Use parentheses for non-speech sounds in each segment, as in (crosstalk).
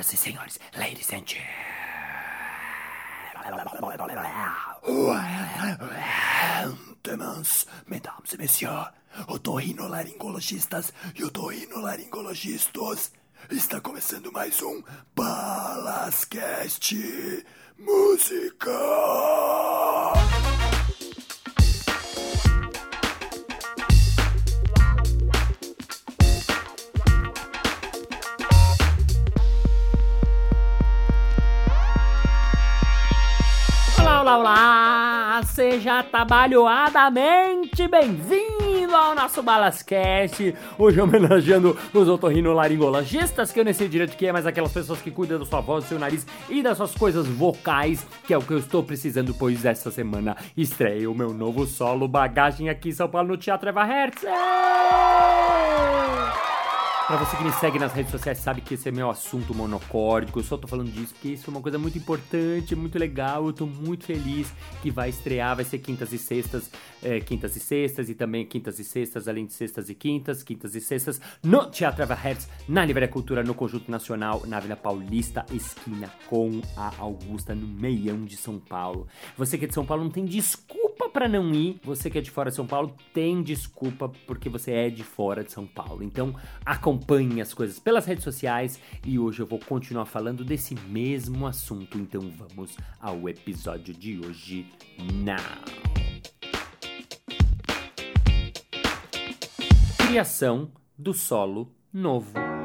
Senhoras e senhores, ladies and gentlemen, mesdames et messieurs, otorrinolaringologistas e otorrinolaringologistas, está começando mais um Balascast Música! Olá, olá! Seja trabalhoadamente bem-vindo ao nosso Balascast. Hoje homenageando os otorrinolaringologistas, que eu nem sei direito o que é, mas aquelas pessoas que cuidam da sua voz, do seu nariz e das suas coisas vocais, que é o que eu estou precisando, pois esta semana estreia o meu novo solo bagagem aqui em São Paulo no Teatro Eva Hertz. Pra você que me segue nas redes sociais sabe que esse é meu assunto monocórdico. Eu só tô falando disso porque isso é uma coisa muito importante, muito legal. Eu tô muito feliz que vai estrear, vai ser quintas e sextas, é, quintas e sextas e também quintas e sextas, além de sextas e quintas, quintas e sextas, no Teatro Eva Hertz, na Livraria Cultura, no Conjunto Nacional, na Vila Paulista, esquina com a Augusta, no meião de São Paulo. Você que é de São Paulo não tem desculpa para não ir. Você que é de fora de São Paulo tem desculpa porque você é de fora de São Paulo. Então, acompanhe as coisas pelas redes sociais e hoje eu vou continuar falando desse mesmo assunto. Então, vamos ao episódio de hoje. Now. Criação do solo novo.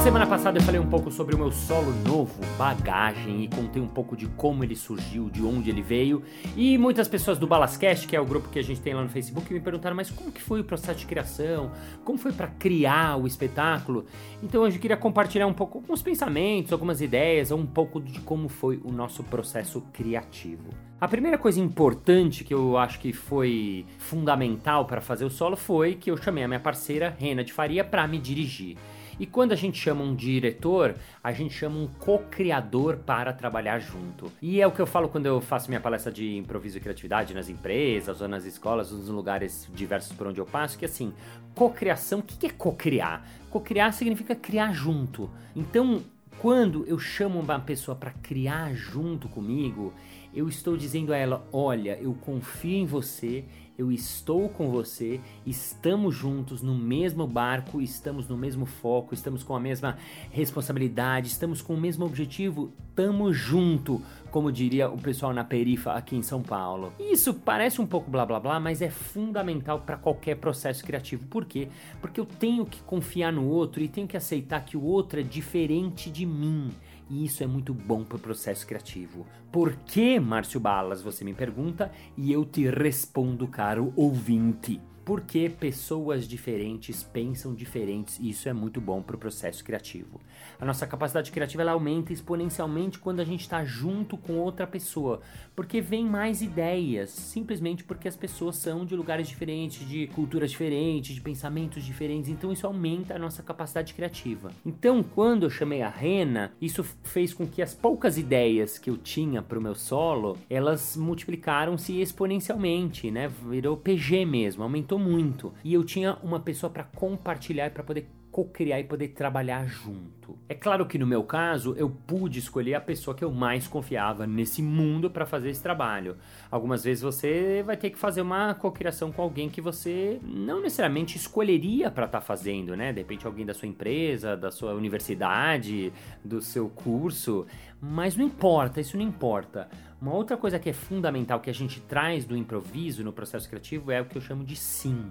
Semana passada eu falei um pouco sobre o meu solo novo, Bagagem, e contei um pouco de como ele surgiu, de onde ele veio. E muitas pessoas do Balascast, que é o grupo que a gente tem lá no Facebook, me perguntaram: mas como que foi o processo de criação? Como foi para criar o espetáculo? Então hoje eu queria compartilhar um pouco alguns pensamentos, algumas ideias, um pouco de como foi o nosso processo criativo. A primeira coisa importante que eu acho que foi fundamental para fazer o solo foi que eu chamei a minha parceira Rena de Faria para me dirigir. E quando a gente chama um diretor, a gente chama um co-criador para trabalhar junto. E é o que eu falo quando eu faço minha palestra de improviso e criatividade nas empresas ou nas escolas, nos lugares diversos por onde eu passo, que assim, co-criação, o que é co-criar? Co-criar significa criar junto. Então, quando eu chamo uma pessoa para criar junto comigo, eu estou dizendo a ela: olha, eu confio em você, eu estou com você, estamos juntos no mesmo barco, estamos no mesmo foco, estamos com a mesma responsabilidade, estamos com o mesmo objetivo, estamos junto, como diria o pessoal na perifa aqui em São Paulo. Isso parece um pouco blá blá blá, mas é fundamental para qualquer processo criativo. Por quê? Porque eu tenho que confiar no outro e tenho que aceitar que o outro é diferente de mim. E isso é muito bom para o processo criativo. Por que, Márcio Balas, você me pergunta e eu te respondo, caro ouvinte. Porque pessoas diferentes pensam diferentes e isso é muito bom para o processo criativo. A nossa capacidade criativa ela aumenta exponencialmente quando a gente está junto com outra pessoa, porque vem mais ideias, simplesmente porque as pessoas são de lugares diferentes, de culturas diferentes, de pensamentos diferentes, então isso aumenta a nossa capacidade criativa. Então, quando eu chamei a Rena, isso fez com que as poucas ideias que eu tinha para o meu solo, elas multiplicaram-se exponencialmente, né? Virou PG mesmo, aumentou muito. E eu tinha uma pessoa para compartilhar e para poder co-criar e poder trabalhar junto. É claro que no meu caso eu pude escolher a pessoa que eu mais confiava nesse mundo para fazer esse trabalho. Algumas vezes você vai ter que fazer uma co-criação com alguém que você não necessariamente escolheria para estar tá fazendo, né? De repente alguém da sua empresa, da sua universidade, do seu curso, mas não importa, isso não importa. Uma outra coisa que é fundamental que a gente traz do improviso no processo criativo é o que eu chamo de sim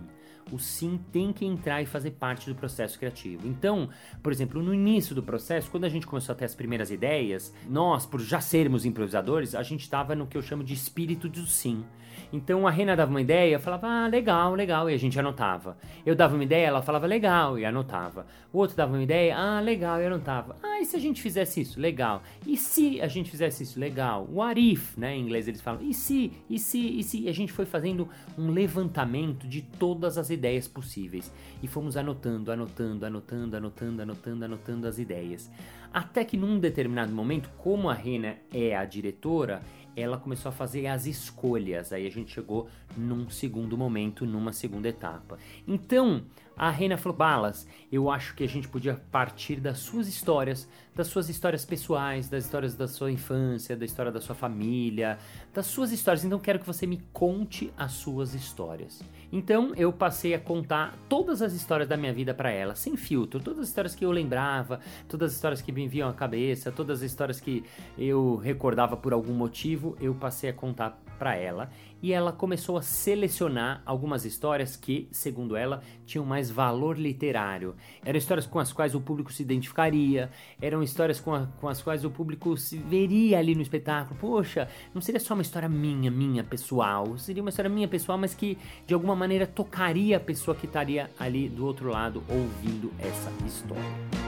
o sim tem que entrar e fazer parte do processo criativo. Então, por exemplo, no início do processo, quando a gente começou a ter as primeiras ideias, nós, por já sermos improvisadores, a gente estava no que eu chamo de espírito do sim. Então a Rena dava uma ideia, eu falava, ah, legal, legal, e a gente anotava. Eu dava uma ideia, ela falava, legal, e anotava. O outro dava uma ideia, ah, legal, e anotava. Ah, e se a gente fizesse isso? Legal. E se a gente fizesse isso? Legal. What if, né? Em inglês eles falam, e se, e se, e se? E a gente foi fazendo um levantamento de todas as ideias possíveis. E fomos anotando, anotando, anotando, anotando, anotando, anotando as ideias. Até que num determinado momento, como a Rena é a diretora, ela começou a fazer as escolhas. Aí a gente chegou num segundo momento, numa segunda etapa. Então, a Reina falou: Balas, eu acho que a gente podia partir das suas histórias, das suas histórias pessoais, das histórias da sua infância, da história da sua família, das suas histórias. Então, quero que você me conte as suas histórias. Então, eu passei a contar todas as histórias da minha vida para ela, sem filtro, todas as histórias que eu lembrava, todas as histórias que me vinham à cabeça, todas as histórias que eu recordava por algum motivo, eu passei a contar para ela e ela começou a selecionar algumas histórias que, segundo ela, tinham mais valor literário. Eram histórias com as quais o público se identificaria, eram histórias com, a, com as quais o público se veria ali no espetáculo. Poxa, não seria só uma história minha, minha pessoal, seria uma história minha pessoal, mas que de alguma maneira tocaria a pessoa que estaria ali do outro lado ouvindo essa história.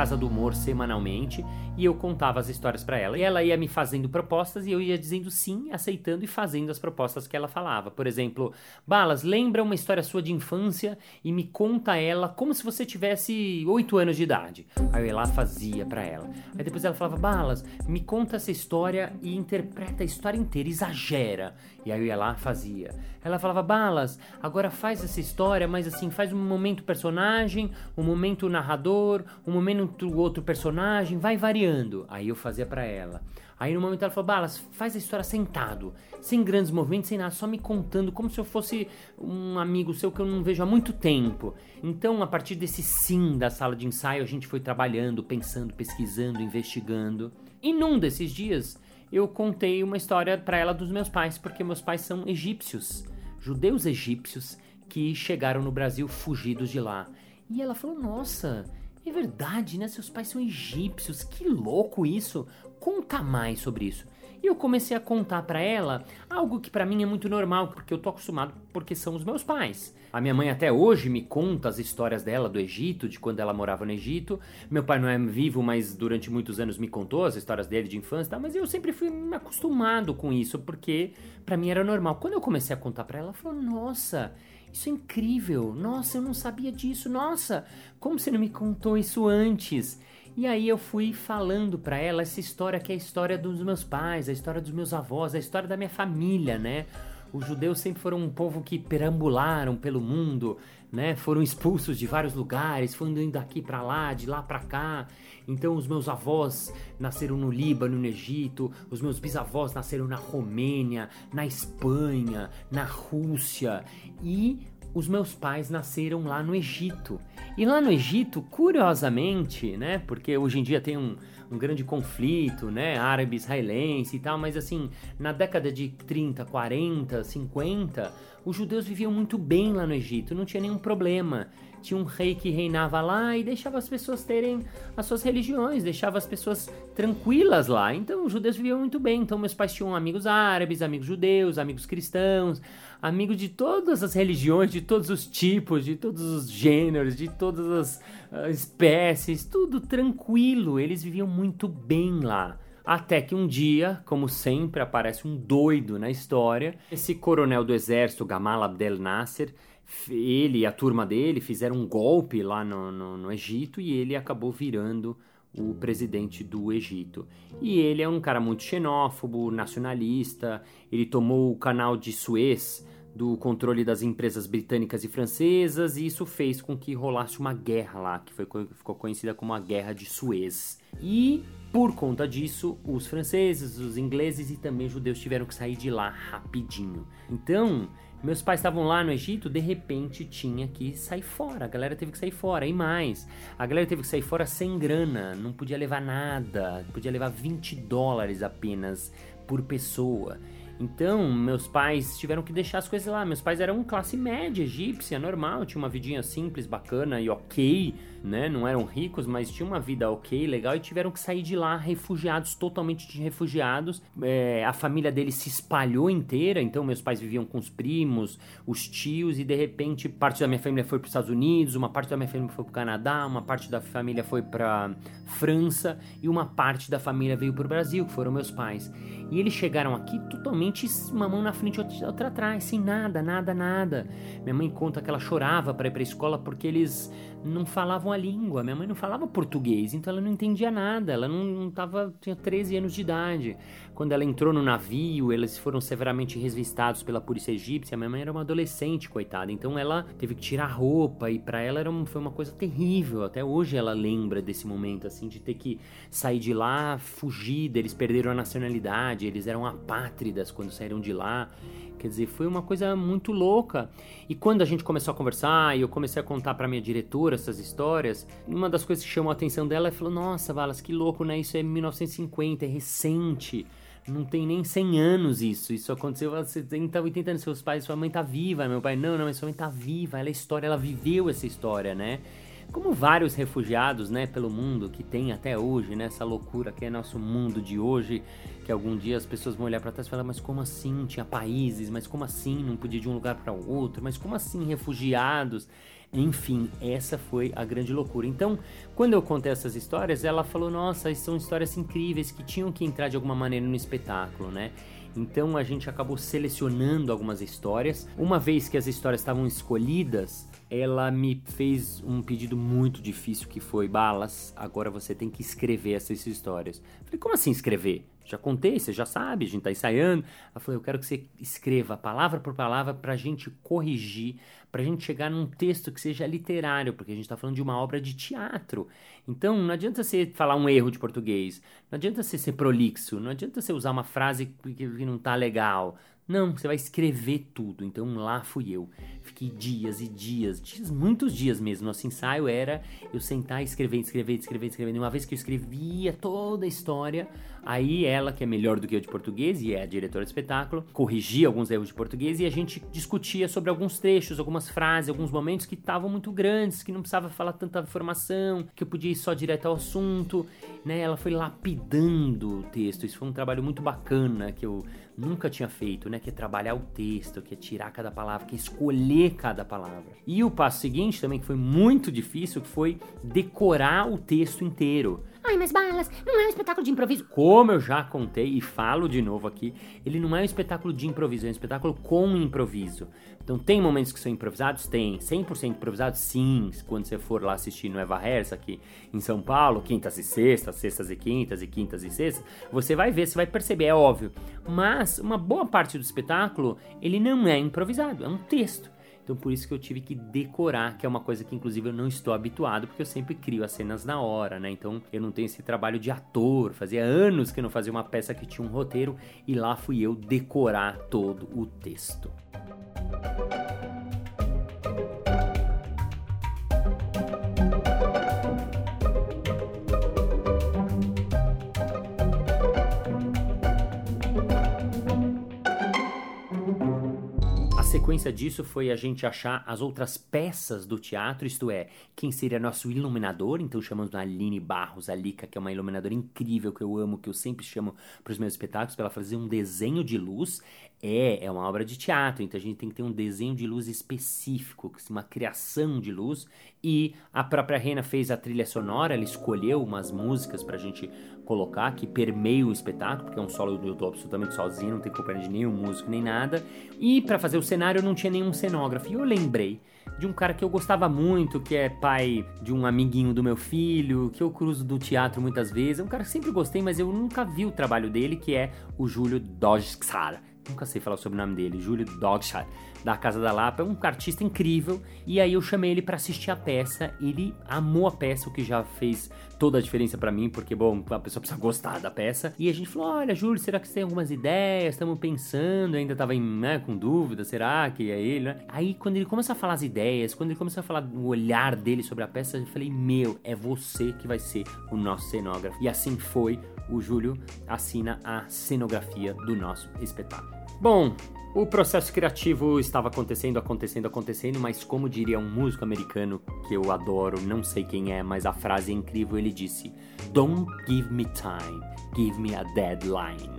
Casa do Humor semanalmente e eu contava as histórias para ela. E ela ia me fazendo propostas e eu ia dizendo sim, aceitando e fazendo as propostas que ela falava. Por exemplo, Balas, lembra uma história sua de infância e me conta ela como se você tivesse 8 anos de idade. Aí eu ia lá fazia para ela. Aí depois ela falava, Balas, me conta essa história e interpreta a história inteira, exagera. E aí eu ia lá fazia. Ela falava, Balas, agora faz essa história, mas assim, faz um momento personagem, um momento narrador, um momento outro personagem, vai variando. Aí eu fazia para ela. Aí no momento ela falou, Balas, faz a história sentado, sem grandes movimentos, sem nada, só me contando, como se eu fosse um amigo seu que eu não vejo há muito tempo. Então, a partir desse sim da sala de ensaio, a gente foi trabalhando, pensando, pesquisando, investigando. E num desses dias, eu contei uma história para ela dos meus pais, porque meus pais são egípcios, judeus egípcios que chegaram no Brasil fugidos de lá. E ela falou: Nossa, é verdade, né? Seus pais são egípcios, que louco isso! Conta mais sobre isso. E eu comecei a contar para ela algo que para mim é muito normal, porque eu tô acostumado porque são os meus pais. A minha mãe até hoje me conta as histórias dela do Egito, de quando ela morava no Egito. Meu pai não é vivo, mas durante muitos anos me contou as histórias dele de infância, tá? mas eu sempre fui acostumado com isso, porque para mim era normal. Quando eu comecei a contar para ela, ela falou: "Nossa, isso é incrível! Nossa, eu não sabia disso! Nossa, como você não me contou isso antes?" E aí eu fui falando para ela essa história que é a história dos meus pais, a história dos meus avós, a história da minha família, né? Os judeus sempre foram um povo que perambularam pelo mundo, né? Foram expulsos de vários lugares, foram indo daqui para lá, de lá para cá. Então os meus avós nasceram no Líbano, no Egito, os meus bisavós nasceram na Romênia, na Espanha, na Rússia e os meus pais nasceram lá no Egito. E lá no Egito, curiosamente, né? Porque hoje em dia tem um, um grande conflito, né? Árabe-israelense e tal, mas assim, na década de 30, 40, 50, os judeus viviam muito bem lá no Egito, não tinha nenhum problema tinha um rei que reinava lá e deixava as pessoas terem as suas religiões, deixava as pessoas tranquilas lá. Então os judeus viviam muito bem. Então meus pais tinham amigos árabes, amigos judeus, amigos cristãos, amigos de todas as religiões, de todos os tipos, de todos os gêneros, de todas as uh, espécies, tudo tranquilo. Eles viviam muito bem lá. Até que um dia, como sempre, aparece um doido na história. Esse coronel do exército, Gamal Abdel Nasser, ele e a turma dele fizeram um golpe lá no, no, no, Egito e ele acabou virando o presidente do Egito. E ele é um cara muito xenófobo, nacionalista, ele tomou o canal de Suez do controle das empresas britânicas e francesas e isso fez com que rolasse uma guerra lá, que foi, ficou conhecida como a Guerra de Suez. E por conta disso, os franceses, os ingleses e também os judeus tiveram que sair de lá rapidinho. Então, meus pais estavam lá no Egito, de repente tinha que sair fora. A galera teve que sair fora. E mais, a galera teve que sair fora sem grana, não podia levar nada, podia levar 20 dólares apenas por pessoa. Então, meus pais tiveram que deixar as coisas lá. Meus pais eram classe média, egípcia, normal, tinha uma vidinha simples, bacana e ok, né? Não eram ricos, mas tinha uma vida ok, legal, e tiveram que sair de lá refugiados, totalmente de refugiados. É, a família deles se espalhou inteira, então meus pais viviam com os primos, os tios, e de repente parte da minha família foi para os Estados Unidos, uma parte da minha família foi para o Canadá, uma parte da família foi para França e uma parte da família veio para o Brasil, que foram meus pais. E eles chegaram aqui totalmente uma mão na frente e outra atrás, sem nada, nada, nada. Minha mãe conta que ela chorava para ir para a escola porque eles não falavam a língua. Minha mãe não falava português, então ela não entendia nada. Ela não, não tava, tinha 13 anos de idade. Quando ela entrou no navio, eles foram severamente revistados pela polícia egípcia. Minha mãe era uma adolescente, coitada. Então ela teve que tirar roupa e para ela era um, foi uma coisa terrível. Até hoje ela lembra desse momento assim de ter que sair de lá, fugir. Eles perderam a nacionalidade, eles eram apátridas quando saíram de lá. Quer dizer, foi uma coisa muito louca. E quando a gente começou a conversar e eu comecei a contar para minha diretora essas histórias, uma das coisas que chamou a atenção dela é falou: "Nossa, Valas, que louco, né? Isso é 1950, é recente. Não tem nem 100 anos isso. Isso aconteceu, você tem 80 anos, seus pais, sua mãe tá viva. Meu pai, não, não, mas sua mãe tá viva. Ela é história, ela viveu essa história, né? Como vários refugiados, né, pelo mundo que tem até hoje, né, essa loucura que é nosso mundo de hoje, que algum dia as pessoas vão olhar para trás e falar, mas como assim tinha países, mas como assim não podia de um lugar para outro, mas como assim refugiados? Enfim, essa foi a grande loucura. Então, quando eu contei essas histórias, ela falou: "Nossa, são histórias incríveis que tinham que entrar de alguma maneira no espetáculo, né?" Então a gente acabou selecionando algumas histórias. Uma vez que as histórias estavam escolhidas, ela me fez um pedido muito difícil que foi balas. Agora você tem que escrever essas histórias. Falei, como assim escrever? Já contei, você já sabe, a gente tá ensaiando. Ela falou, eu quero que você escreva palavra por palavra pra gente corrigir, pra gente chegar num texto que seja literário, porque a gente tá falando de uma obra de teatro. Então não adianta você falar um erro de português, não adianta você ser prolixo, não adianta você usar uma frase que não tá legal. Não, você vai escrever tudo. Então lá fui eu. Fiquei dias e dias, dias, muitos dias mesmo. Nosso ensaio era eu sentar e escrever, escrever, escrever, escrever. E uma vez que eu escrevia toda a história, aí ela, que é melhor do que eu de português e é a diretora do espetáculo, corrigia alguns erros de português e a gente discutia sobre alguns trechos, algumas frases, alguns momentos que estavam muito grandes, que não precisava falar tanta informação, que eu podia ir só direto ao assunto, né? Ela foi lapidando o texto. Isso foi um trabalho muito bacana que eu nunca tinha feito, né? Que é trabalhar o texto, que é tirar cada palavra, que é escolher cada palavra. E o passo seguinte também, que foi muito difícil, que foi decorar o texto inteiro. Ai, mas Balas, não é um espetáculo de improviso. Como eu já contei e falo de novo aqui, ele não é um espetáculo de improviso, é um espetáculo com improviso. Então tem momentos que são improvisados? Tem. 100% improvisados? Sim. Quando você for lá assistir no Eva Herz aqui em São Paulo, quintas e sextas, sextas e quintas e quintas e sextas, você vai ver, você vai perceber, é óbvio. Mas uma boa parte do espetáculo, ele não é improvisado, é um texto. Então por isso que eu tive que decorar, que é uma coisa que inclusive eu não estou habituado, porque eu sempre crio as cenas na hora, né? Então eu não tenho esse trabalho de ator. Fazia anos que eu não fazia uma peça que tinha um roteiro e lá fui eu decorar todo o texto. Sequência disso foi a gente achar as outras peças do teatro, isto é, quem seria nosso iluminador, então chamamos a Aline Barros, a Lica, que é uma iluminadora incrível, que eu amo, que eu sempre chamo para os meus espetáculos, para ela fazer um desenho de luz. É, é uma obra de teatro, então a gente tem que ter um desenho de luz específico, uma criação de luz. E a própria Rena fez a trilha sonora, ela escolheu umas músicas para a gente colocar que permeia o espetáculo, porque é um solo do tô absolutamente sozinho, não tem companhia de nenhum músico nem nada. E para fazer o cenário eu não tinha nenhum cenógrafo. E eu lembrei de um cara que eu gostava muito, que é pai de um amiguinho do meu filho, que eu cruzo do teatro muitas vezes. É um cara que sempre gostei, mas eu nunca vi o trabalho dele, que é o Júlio Dodgsar. Nunca sei falar o nome dele, Júlio Dodgsar da Casa da Lapa, é um artista incrível. E aí eu chamei ele para assistir a peça. Ele amou a peça, o que já fez toda a diferença para mim, porque, bom, a pessoa precisa gostar da peça. E a gente falou: olha, Júlio, será que você tem algumas ideias? Estamos pensando, ainda tava em, né, com dúvida, será que é ele, né? Aí quando ele começou a falar as ideias, quando ele começou a falar o olhar dele sobre a peça, eu falei: meu, é você que vai ser o nosso cenógrafo. E assim foi. O Júlio assina a cenografia do nosso espetáculo. Bom, o processo criativo estava acontecendo, acontecendo, acontecendo, mas como diria um músico americano que eu adoro, não sei quem é, mas a frase é incrível, ele disse: Don't give me time, give me a deadline.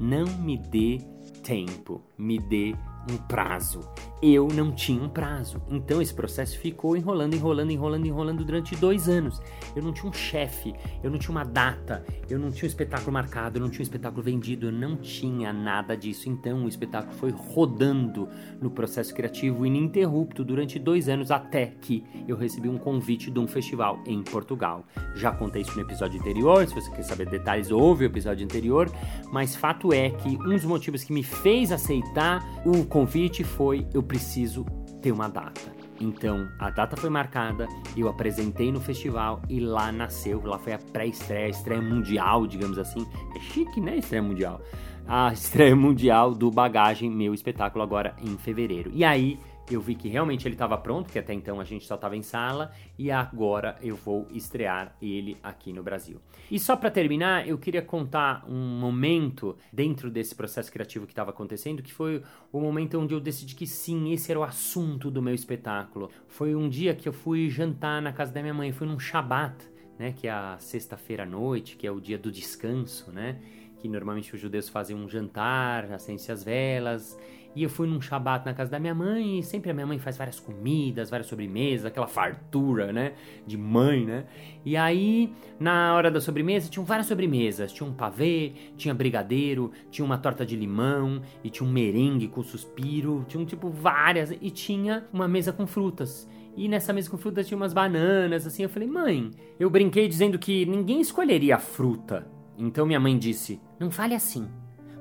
Não me dê tempo, me dê um prazo. Eu não tinha um prazo. Então esse processo ficou enrolando, enrolando, enrolando, enrolando durante dois anos. Eu não tinha um chefe, eu não tinha uma data, eu não tinha um espetáculo marcado, eu não tinha um espetáculo vendido, eu não tinha nada disso. Então o espetáculo foi rodando no processo criativo ininterrupto durante dois anos até que eu recebi um convite de um festival em Portugal. Já contei isso no episódio anterior, se você quer saber detalhes, ouve o episódio anterior. Mas fato é que um dos motivos que me fez aceitar o convite foi eu preciso ter uma data. Então a data foi marcada, eu apresentei no festival e lá nasceu, lá foi a pré-estreia, estreia mundial, digamos assim. É chique, né? Estreia mundial. A (laughs) estreia mundial do Bagagem, meu espetáculo agora em fevereiro. E aí eu vi que realmente ele estava pronto, que até então a gente só estava em sala, e agora eu vou estrear ele aqui no Brasil. E só para terminar, eu queria contar um momento dentro desse processo criativo que estava acontecendo, que foi o momento onde eu decidi que sim, esse era o assunto do meu espetáculo. Foi um dia que eu fui jantar na casa da minha mãe, fui num Shabat, né, que é a sexta-feira à noite, que é o dia do descanso, né? Que normalmente os judeus fazem um jantar, acendem-se as velas e eu fui num shabat na casa da minha mãe e sempre a minha mãe faz várias comidas, várias sobremesas, aquela fartura, né? De mãe, né? E aí, na hora da sobremesa, tinham várias sobremesas. Tinha um pavê, tinha brigadeiro, tinha uma torta de limão e tinha um merengue com suspiro. Tinha, tipo, várias. E tinha uma mesa com frutas. E nessa mesa com frutas tinha umas bananas, assim. Eu falei, mãe, eu brinquei dizendo que ninguém escolheria a fruta. Então minha mãe disse: Não fale assim.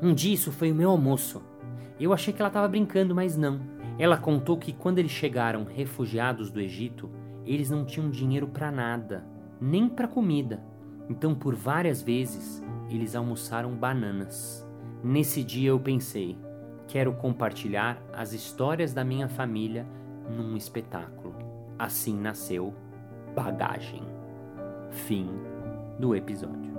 Um dia isso foi o meu almoço. Eu achei que ela estava brincando, mas não. Ela contou que quando eles chegaram refugiados do Egito, eles não tinham dinheiro para nada, nem para comida. Então, por várias vezes, eles almoçaram bananas. Nesse dia eu pensei: quero compartilhar as histórias da minha família num espetáculo. Assim nasceu Bagagem. Fim do episódio.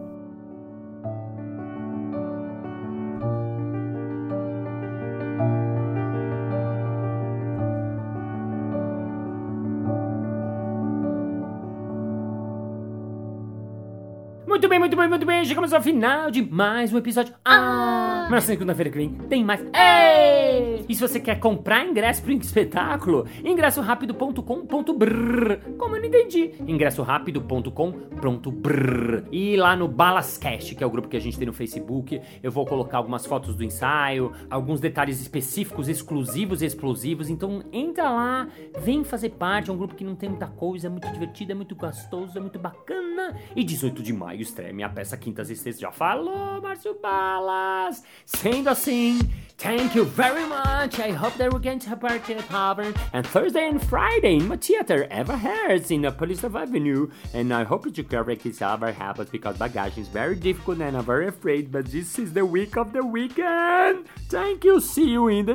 Muito bem, muito bem. Chegamos ao final de mais um episódio. Ah! Mas na segunda-feira que vem tem mais. Ei! E se você quer comprar ingresso pro espetáculo, ingressorapido.com.br. Como eu não entendi? ingressorapido.com.br. E lá no Balascast, que é o grupo que a gente tem no Facebook, eu vou colocar algumas fotos do ensaio, alguns detalhes específicos, exclusivos e explosivos. Então entra lá, vem fazer parte. É um grupo que não tem muita coisa, é muito divertido, é muito gostoso, é muito bacana. E 18 de maio estreia minha peça Quintas e Sextas. Já falou, Márcio Balas! Sendo assim, thank you very much. I hope that we're going to have party at Tavern and Thursday and Friday in my theater, Ever Hearts in the Police of Avenue. And I hope that you can make it ever happens because bagagem is very difficult and I'm very afraid, but this is the week of the weekend. Thank you. See you in the.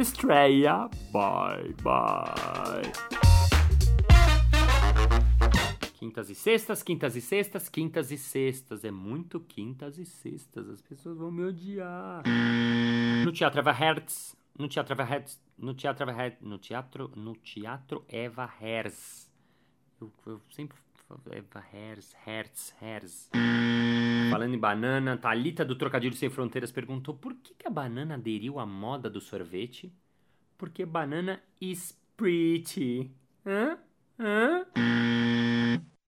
Bye, bye. Quintas e sextas, quintas e sextas, quintas e sextas. É muito quintas e sextas. As pessoas vão me odiar. No Teatro Eva Hertz. No Teatro Eva Hertz. No Teatro Eva Hertz. No Teatro, no teatro Eva Hertz. Eu, eu sempre Eva Hertz, Hertz, Hertz. Falando em banana, Thalita do Trocadilho Sem Fronteiras perguntou por que, que a banana aderiu à moda do sorvete? Porque banana is pretty. Hã? Hã?